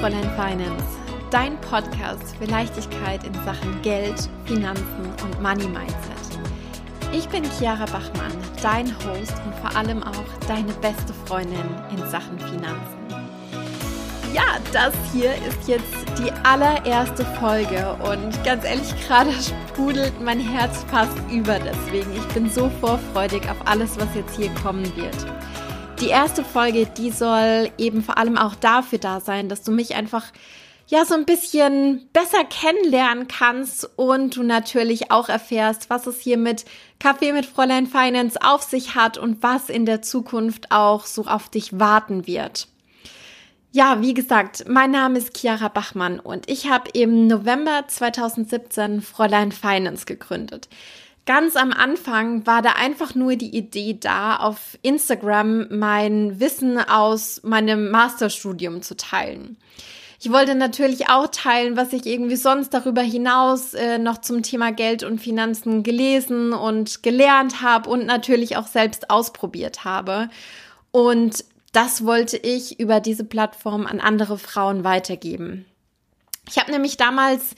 Fräulein Finance, dein Podcast für Leichtigkeit in Sachen Geld, Finanzen und Money Mindset. Ich bin Chiara Bachmann, dein Host und vor allem auch deine beste Freundin in Sachen Finanzen. Ja, das hier ist jetzt die allererste Folge und ganz ehrlich, gerade sprudelt mein Herz fast über deswegen. Ich bin so vorfreudig auf alles, was jetzt hier kommen wird. Die erste Folge, die soll eben vor allem auch dafür da sein, dass du mich einfach ja so ein bisschen besser kennenlernen kannst und du natürlich auch erfährst, was es hier mit Kaffee mit Fräulein Finance auf sich hat und was in der Zukunft auch so auf dich warten wird. Ja, wie gesagt, mein Name ist Chiara Bachmann und ich habe im November 2017 Fräulein Finance gegründet ganz am Anfang war da einfach nur die Idee da, auf Instagram mein Wissen aus meinem Masterstudium zu teilen. Ich wollte natürlich auch teilen, was ich irgendwie sonst darüber hinaus äh, noch zum Thema Geld und Finanzen gelesen und gelernt habe und natürlich auch selbst ausprobiert habe. Und das wollte ich über diese Plattform an andere Frauen weitergeben. Ich habe nämlich damals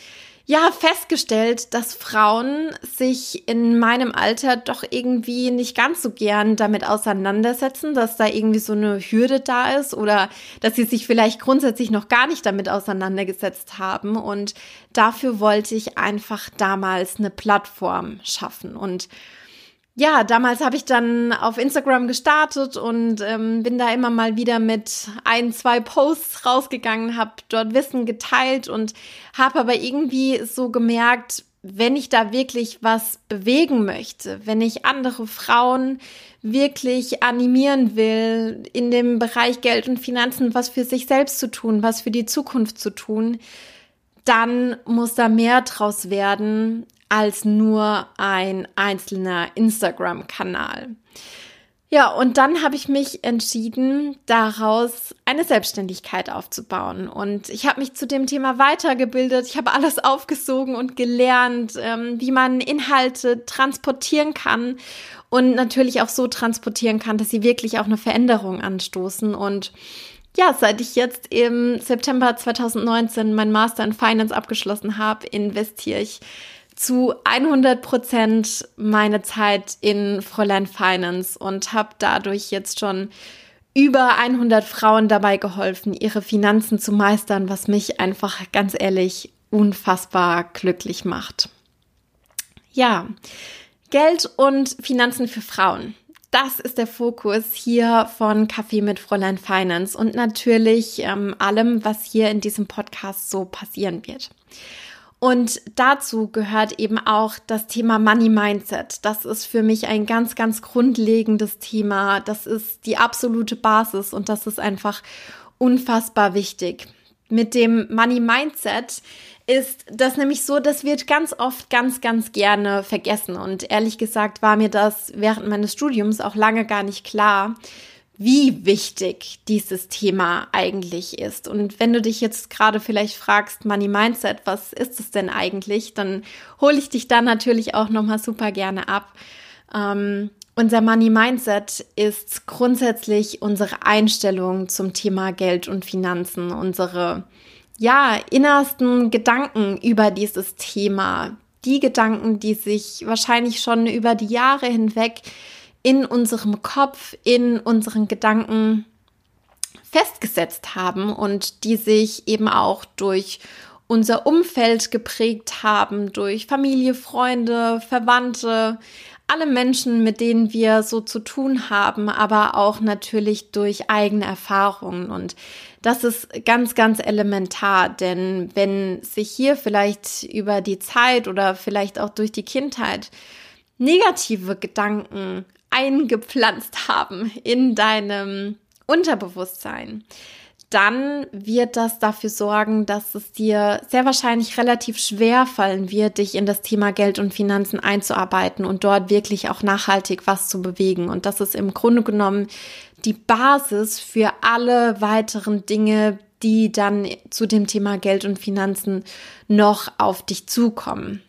ja festgestellt, dass Frauen sich in meinem Alter doch irgendwie nicht ganz so gern damit auseinandersetzen, dass da irgendwie so eine Hürde da ist oder dass sie sich vielleicht grundsätzlich noch gar nicht damit auseinandergesetzt haben. Und dafür wollte ich einfach damals eine Plattform schaffen und ja, damals habe ich dann auf Instagram gestartet und ähm, bin da immer mal wieder mit ein, zwei Posts rausgegangen, habe dort Wissen geteilt und habe aber irgendwie so gemerkt, wenn ich da wirklich was bewegen möchte, wenn ich andere Frauen wirklich animieren will, in dem Bereich Geld und Finanzen was für sich selbst zu tun, was für die Zukunft zu tun, dann muss da mehr draus werden, als nur ein einzelner Instagram-Kanal. Ja, und dann habe ich mich entschieden, daraus eine Selbstständigkeit aufzubauen. Und ich habe mich zu dem Thema weitergebildet. Ich habe alles aufgesogen und gelernt, ähm, wie man Inhalte transportieren kann und natürlich auch so transportieren kann, dass sie wirklich auch eine Veränderung anstoßen. Und ja, seit ich jetzt im September 2019 mein Master in Finance abgeschlossen habe, investiere ich zu 100 Prozent meine Zeit in Fräulein Finance und habe dadurch jetzt schon über 100 Frauen dabei geholfen, ihre Finanzen zu meistern, was mich einfach ganz ehrlich unfassbar glücklich macht. Ja, Geld und Finanzen für Frauen. Das ist der Fokus hier von Kaffee mit Fräulein Finance und natürlich ähm, allem, was hier in diesem Podcast so passieren wird. Und dazu gehört eben auch das Thema Money Mindset. Das ist für mich ein ganz, ganz grundlegendes Thema. Das ist die absolute Basis und das ist einfach unfassbar wichtig. Mit dem Money Mindset ist das nämlich so, das wird ganz oft ganz, ganz gerne vergessen. Und ehrlich gesagt war mir das während meines Studiums auch lange gar nicht klar, wie wichtig dieses Thema eigentlich ist. Und wenn du dich jetzt gerade vielleicht fragst, Money Mindset, was ist es denn eigentlich, dann hole ich dich da natürlich auch nochmal super gerne ab. Ähm, unser Money Mindset ist grundsätzlich unsere Einstellung zum Thema Geld und Finanzen, unsere ja, innersten Gedanken über dieses Thema, die Gedanken, die sich wahrscheinlich schon über die Jahre hinweg in unserem Kopf, in unseren Gedanken festgesetzt haben und die sich eben auch durch unser Umfeld geprägt haben, durch Familie, Freunde, Verwandte, alle Menschen, mit denen wir so zu tun haben, aber auch natürlich durch eigene Erfahrungen. Und das ist ganz, ganz elementar, denn wenn sich hier vielleicht über die Zeit oder vielleicht auch durch die Kindheit negative Gedanken eingepflanzt haben in deinem Unterbewusstsein, dann wird das dafür sorgen, dass es dir sehr wahrscheinlich relativ schwer fallen wird, dich in das Thema Geld und Finanzen einzuarbeiten und dort wirklich auch nachhaltig was zu bewegen. Und das ist im Grunde genommen die Basis für alle weiteren Dinge, die dann zu dem Thema Geld und Finanzen noch auf dich zukommen.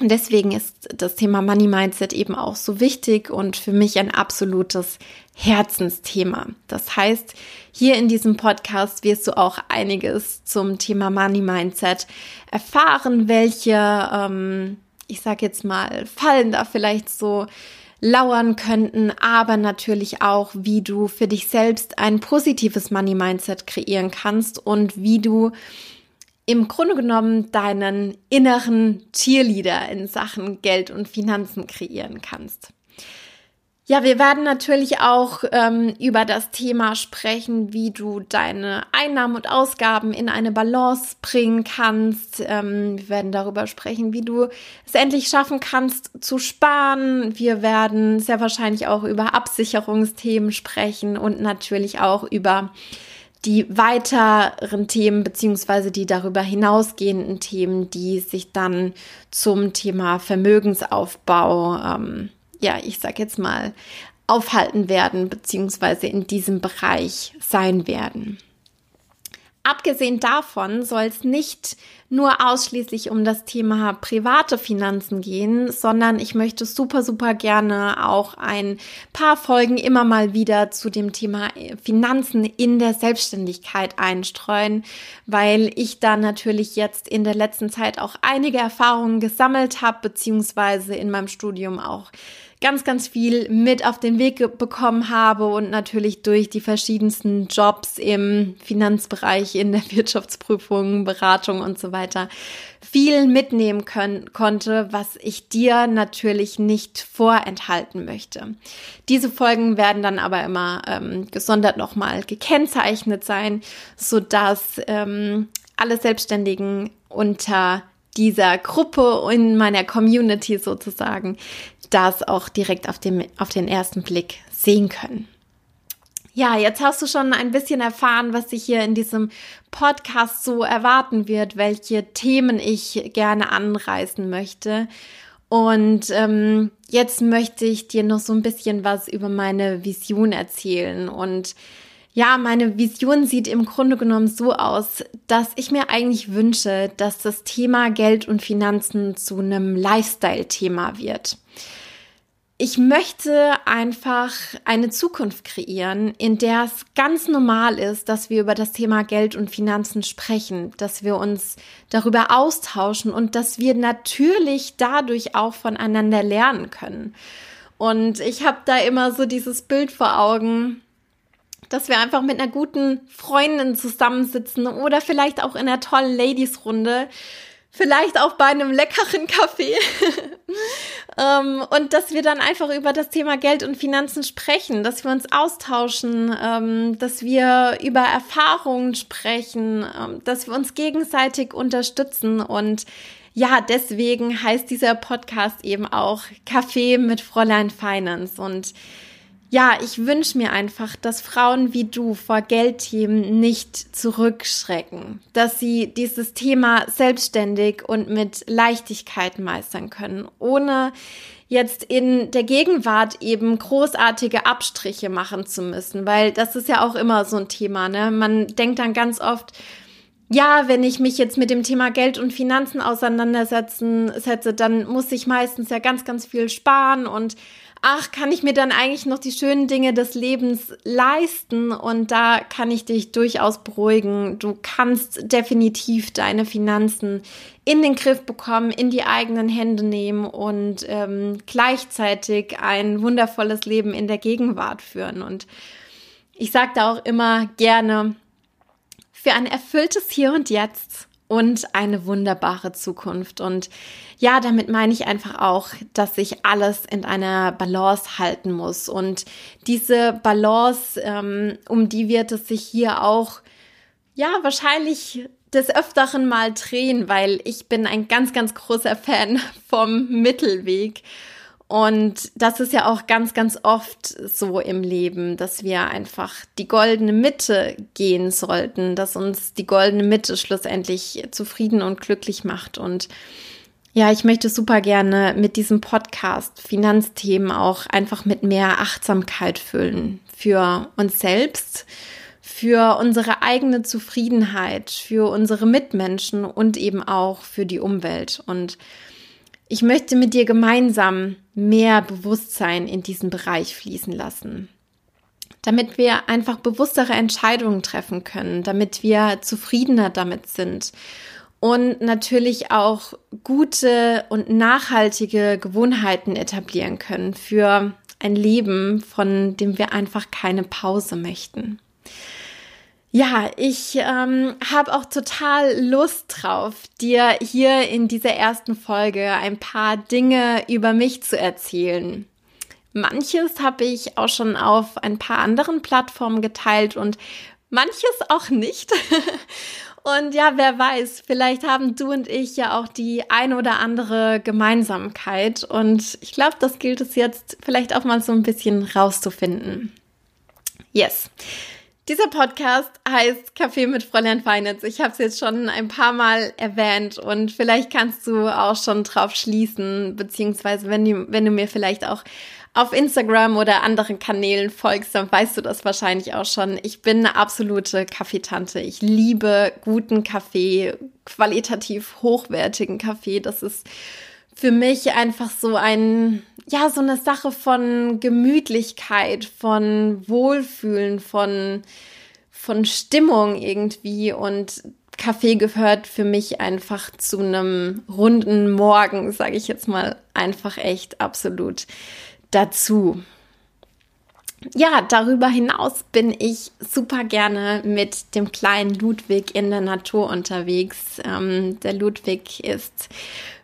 Und deswegen ist das Thema Money Mindset eben auch so wichtig und für mich ein absolutes Herzensthema. Das heißt, hier in diesem Podcast wirst du auch einiges zum Thema Money Mindset erfahren, welche, ähm, ich sag jetzt mal, Fallen da vielleicht so lauern könnten, aber natürlich auch, wie du für dich selbst ein positives Money Mindset kreieren kannst und wie du im Grunde genommen deinen inneren Cheerleader in Sachen Geld und Finanzen kreieren kannst. Ja, wir werden natürlich auch ähm, über das Thema sprechen, wie du deine Einnahmen und Ausgaben in eine Balance bringen kannst. Ähm, wir werden darüber sprechen, wie du es endlich schaffen kannst zu sparen. Wir werden sehr wahrscheinlich auch über Absicherungsthemen sprechen und natürlich auch über die weiteren Themen beziehungsweise die darüber hinausgehenden Themen, die sich dann zum Thema Vermögensaufbau, ähm, ja, ich sag jetzt mal, aufhalten werden beziehungsweise in diesem Bereich sein werden. Abgesehen davon soll es nicht nur ausschließlich um das Thema private Finanzen gehen, sondern ich möchte super, super gerne auch ein paar Folgen immer mal wieder zu dem Thema Finanzen in der Selbstständigkeit einstreuen, weil ich da natürlich jetzt in der letzten Zeit auch einige Erfahrungen gesammelt habe, beziehungsweise in meinem Studium auch ganz, ganz viel mit auf den Weg bekommen habe und natürlich durch die verschiedensten Jobs im Finanzbereich, in der Wirtschaftsprüfung, Beratung und so weiter viel mitnehmen können, konnte, was ich dir natürlich nicht vorenthalten möchte. Diese Folgen werden dann aber immer ähm, gesondert nochmal gekennzeichnet sein, so dass ähm, alle Selbstständigen unter dieser Gruppe in meiner Community sozusagen das auch direkt auf, dem, auf den ersten Blick sehen können. Ja, jetzt hast du schon ein bisschen erfahren, was sich hier in diesem Podcast so erwarten wird, welche Themen ich gerne anreißen möchte. Und ähm, jetzt möchte ich dir noch so ein bisschen was über meine Vision erzählen. Und ja, meine Vision sieht im Grunde genommen so aus, dass ich mir eigentlich wünsche, dass das Thema Geld und Finanzen zu einem Lifestyle-Thema wird ich möchte einfach eine Zukunft kreieren, in der es ganz normal ist, dass wir über das Thema Geld und Finanzen sprechen, dass wir uns darüber austauschen und dass wir natürlich dadurch auch voneinander lernen können. Und ich habe da immer so dieses Bild vor Augen, dass wir einfach mit einer guten Freundin zusammensitzen oder vielleicht auch in einer tollen Ladies-Runde vielleicht auch bei einem leckeren Kaffee. ähm, und dass wir dann einfach über das Thema Geld und Finanzen sprechen, dass wir uns austauschen, ähm, dass wir über Erfahrungen sprechen, ähm, dass wir uns gegenseitig unterstützen und ja, deswegen heißt dieser Podcast eben auch Kaffee mit Fräulein Finance und ja, ich wünsche mir einfach, dass Frauen wie du vor Geldthemen nicht zurückschrecken, dass sie dieses Thema selbstständig und mit Leichtigkeit meistern können, ohne jetzt in der Gegenwart eben großartige Abstriche machen zu müssen, weil das ist ja auch immer so ein Thema, ne? Man denkt dann ganz oft, ja, wenn ich mich jetzt mit dem Thema Geld und Finanzen auseinandersetzen setze, dann muss ich meistens ja ganz, ganz viel sparen und ach, kann ich mir dann eigentlich noch die schönen Dinge des Lebens leisten? Und da kann ich dich durchaus beruhigen. Du kannst definitiv deine Finanzen in den Griff bekommen, in die eigenen Hände nehmen und ähm, gleichzeitig ein wundervolles Leben in der Gegenwart führen. Und ich sage da auch immer gerne, für ein erfülltes Hier und Jetzt und eine wunderbare Zukunft. Und ja, damit meine ich einfach auch, dass sich alles in einer Balance halten muss. Und diese Balance, ähm, um die wird es sich hier auch, ja, wahrscheinlich des Öfteren mal drehen, weil ich bin ein ganz, ganz großer Fan vom Mittelweg. Und das ist ja auch ganz, ganz oft so im Leben, dass wir einfach die goldene Mitte gehen sollten, dass uns die goldene Mitte schlussendlich zufrieden und glücklich macht. Und ja, ich möchte super gerne mit diesem Podcast Finanzthemen auch einfach mit mehr Achtsamkeit füllen für uns selbst, für unsere eigene Zufriedenheit, für unsere Mitmenschen und eben auch für die Umwelt. Und ich möchte mit dir gemeinsam mehr Bewusstsein in diesen Bereich fließen lassen damit wir einfach bewusstere Entscheidungen treffen können, damit wir zufriedener damit sind und natürlich auch gute und nachhaltige Gewohnheiten etablieren können für ein Leben, von dem wir einfach keine Pause möchten. Ja, ich ähm, habe auch total Lust drauf, dir hier in dieser ersten Folge ein paar Dinge über mich zu erzählen. Manches habe ich auch schon auf ein paar anderen Plattformen geteilt und manches auch nicht. Und ja, wer weiß, vielleicht haben du und ich ja auch die ein oder andere Gemeinsamkeit. Und ich glaube, das gilt es jetzt vielleicht auch mal so ein bisschen rauszufinden. Yes. Dieser Podcast heißt Kaffee mit Fräulein Feinitz. Ich habe es jetzt schon ein paar Mal erwähnt und vielleicht kannst du auch schon drauf schließen, beziehungsweise wenn du, wenn du mir vielleicht auch auf Instagram oder anderen Kanälen folgst, dann weißt du das wahrscheinlich auch schon. Ich bin eine absolute Kaffeetante. Ich liebe guten Kaffee, qualitativ hochwertigen Kaffee. Das ist für mich einfach so ein, ja, so eine Sache von Gemütlichkeit, von Wohlfühlen, von, von Stimmung irgendwie und Kaffee gehört für mich einfach zu einem runden Morgen, sage ich jetzt mal, einfach echt absolut dazu. Ja, darüber hinaus bin ich super gerne mit dem kleinen Ludwig in der Natur unterwegs. Ähm, der Ludwig ist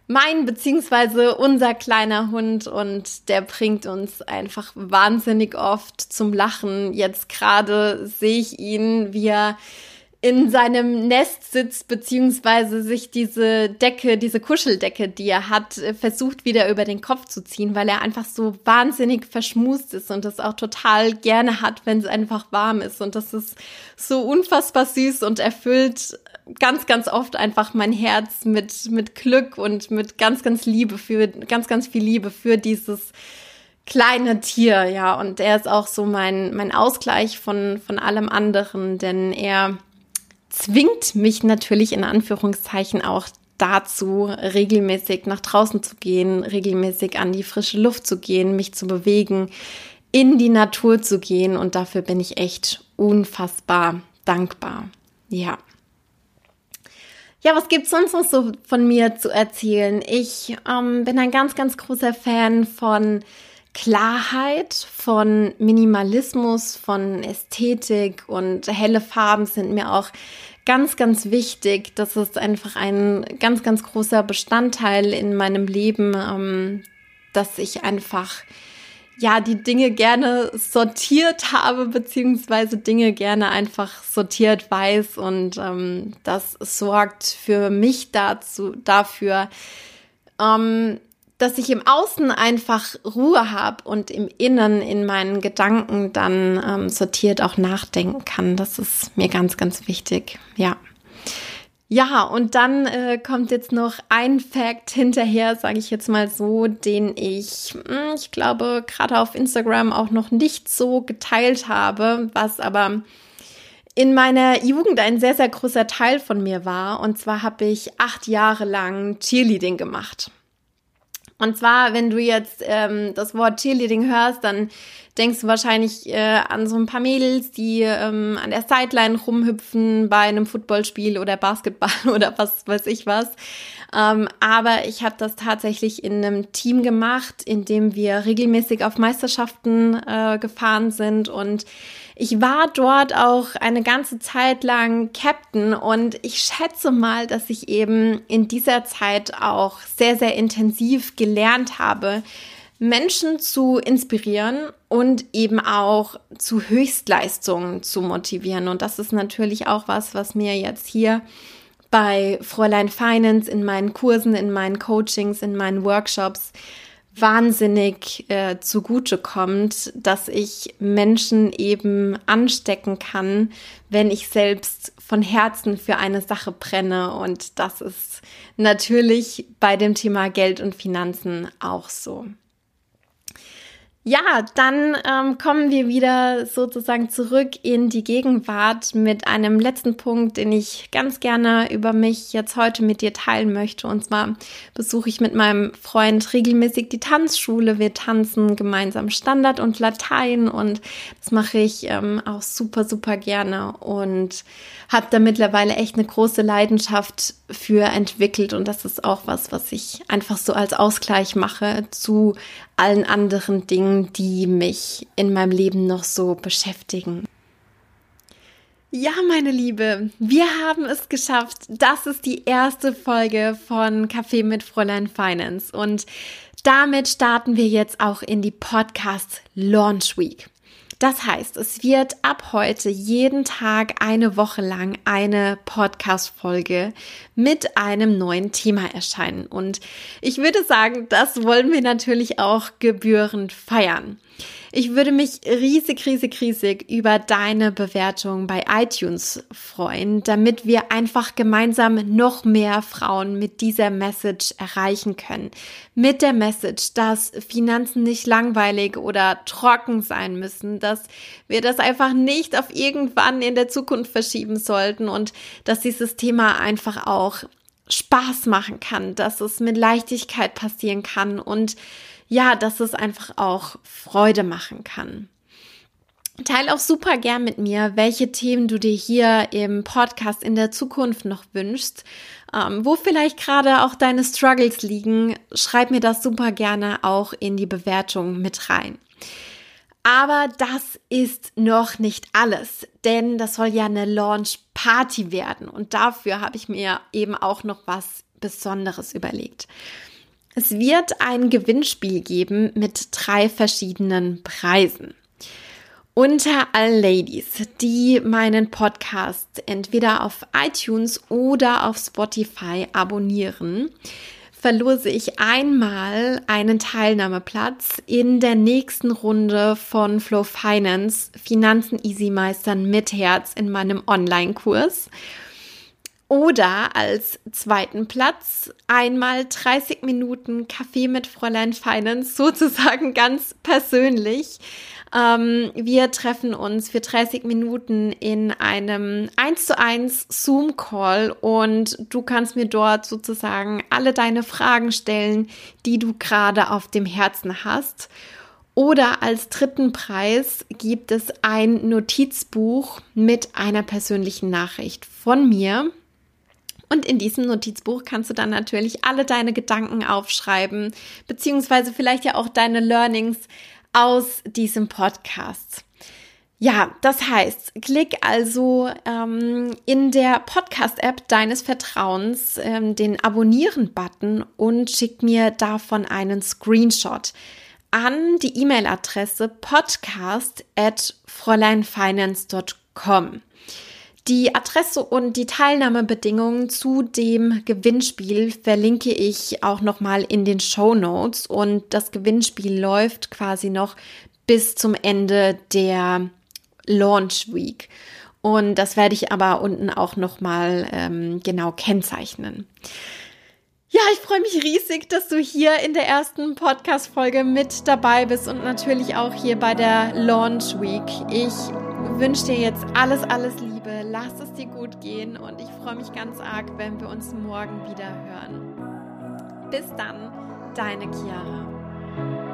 mein beziehungsweise unser kleiner Hund und der bringt uns einfach wahnsinnig oft zum Lachen. Jetzt gerade sehe ich ihn, wie er in seinem Nest sitzt, beziehungsweise sich diese Decke, diese Kuscheldecke, die er hat, äh, versucht wieder über den Kopf zu ziehen, weil er einfach so wahnsinnig verschmust ist und das auch total gerne hat, wenn es einfach warm ist. Und das ist so unfassbar süß und erfüllt ganz, ganz oft einfach mein Herz mit, mit Glück und mit ganz, ganz Liebe für, ganz, ganz viel Liebe für dieses kleine Tier, ja. Und er ist auch so mein, mein Ausgleich von, von allem anderen, denn er zwingt mich natürlich in Anführungszeichen auch dazu, regelmäßig nach draußen zu gehen, regelmäßig an die frische Luft zu gehen, mich zu bewegen, in die Natur zu gehen und dafür bin ich echt unfassbar dankbar. Ja. Ja, was gibt's sonst noch so von mir zu erzählen? Ich ähm, bin ein ganz, ganz großer Fan von Klarheit, von Minimalismus, von Ästhetik und helle Farben sind mir auch ganz, ganz wichtig. Das ist einfach ein ganz, ganz großer Bestandteil in meinem Leben, ähm, dass ich einfach ja die Dinge gerne sortiert habe, beziehungsweise Dinge gerne einfach sortiert weiß und ähm, das sorgt für mich dazu, dafür, ähm, dass ich im Außen einfach Ruhe habe und im Innen in meinen Gedanken dann ähm, sortiert auch nachdenken kann. Das ist mir ganz, ganz wichtig. Ja. Ja, und dann äh, kommt jetzt noch ein Fact hinterher, sage ich jetzt mal so, den ich, hm, ich glaube, gerade auf Instagram auch noch nicht so geteilt habe, was aber in meiner Jugend ein sehr, sehr großer Teil von mir war. Und zwar habe ich acht Jahre lang Cheerleading gemacht. Und zwar, wenn du jetzt ähm, das Wort Cheerleading hörst, dann denkst du wahrscheinlich äh, an so ein paar Mädels, die ähm, an der Sideline rumhüpfen bei einem Footballspiel oder Basketball oder was weiß ich was. Ähm, aber ich habe das tatsächlich in einem Team gemacht, in dem wir regelmäßig auf Meisterschaften äh, gefahren sind und ich war dort auch eine ganze Zeit lang Captain und ich schätze mal, dass ich eben in dieser Zeit auch sehr, sehr intensiv gelernt habe, Menschen zu inspirieren und eben auch zu Höchstleistungen zu motivieren. Und das ist natürlich auch was, was mir jetzt hier bei Fräulein Finance in meinen Kursen, in meinen Coachings, in meinen Workshops wahnsinnig äh, zugute kommt, dass ich Menschen eben anstecken kann, wenn ich selbst von Herzen für eine Sache brenne. Und das ist natürlich bei dem Thema Geld und Finanzen auch so. Ja, dann ähm, kommen wir wieder sozusagen zurück in die Gegenwart mit einem letzten Punkt, den ich ganz gerne über mich jetzt heute mit dir teilen möchte. Und zwar besuche ich mit meinem Freund regelmäßig die Tanzschule. Wir tanzen gemeinsam Standard und Latein und das mache ich ähm, auch super, super gerne und habe da mittlerweile echt eine große Leidenschaft für entwickelt. Und das ist auch was, was ich einfach so als Ausgleich mache zu allen anderen Dingen, die mich in meinem Leben noch so beschäftigen. Ja, meine Liebe, wir haben es geschafft. Das ist die erste Folge von Café mit Fräulein Finance und damit starten wir jetzt auch in die Podcast Launch Week. Das heißt, es wird ab heute jeden Tag eine Woche lang eine Podcast-Folge mit einem neuen Thema erscheinen. Und ich würde sagen, das wollen wir natürlich auch gebührend feiern. Ich würde mich riesig, riesig, riesig über deine Bewertung bei iTunes freuen, damit wir einfach gemeinsam noch mehr Frauen mit dieser Message erreichen können. Mit der Message, dass Finanzen nicht langweilig oder trocken sein müssen, dass wir das einfach nicht auf irgendwann in der Zukunft verschieben sollten und dass dieses Thema einfach auch Spaß machen kann, dass es mit Leichtigkeit passieren kann und ja, dass es einfach auch Freude machen kann. Teil auch super gern mit mir, welche Themen du dir hier im Podcast in der Zukunft noch wünschst, ähm, wo vielleicht gerade auch deine Struggles liegen. Schreib mir das super gerne auch in die Bewertung mit rein. Aber das ist noch nicht alles, denn das soll ja eine Launch Party werden und dafür habe ich mir eben auch noch was Besonderes überlegt. Es wird ein Gewinnspiel geben mit drei verschiedenen Preisen. Unter allen Ladies, die meinen Podcast entweder auf iTunes oder auf Spotify abonnieren, verlose ich einmal einen Teilnahmeplatz in der nächsten Runde von Flow Finance Finanzen Easy Meistern mit Herz in meinem Online-Kurs. Oder als zweiten Platz einmal 30 Minuten Kaffee mit Fräulein Finance, sozusagen ganz persönlich. Ähm, wir treffen uns für 30 Minuten in einem 1 zu 1 Zoom-Call und du kannst mir dort sozusagen alle deine Fragen stellen, die du gerade auf dem Herzen hast. Oder als dritten Preis gibt es ein Notizbuch mit einer persönlichen Nachricht von mir und in diesem Notizbuch kannst du dann natürlich alle deine Gedanken aufschreiben, beziehungsweise vielleicht ja auch deine Learnings aus diesem Podcast. Ja, das heißt, klick also ähm, in der Podcast-App deines Vertrauens ähm, den Abonnieren-Button und schick mir davon einen Screenshot an die E-Mail-Adresse podcast at fräuleinfinance.com. Die Adresse und die Teilnahmebedingungen zu dem Gewinnspiel verlinke ich auch nochmal in den Show Notes und das Gewinnspiel läuft quasi noch bis zum Ende der Launch Week. Und das werde ich aber unten auch nochmal ähm, genau kennzeichnen. Ja, ich freue mich riesig, dass du hier in der ersten Podcast-Folge mit dabei bist und natürlich auch hier bei der Launch Week. Ich wünsche dir jetzt alles, alles Liebe. Lass es dir gut gehen und ich freue mich ganz arg, wenn wir uns morgen wieder hören. Bis dann, deine Chiara.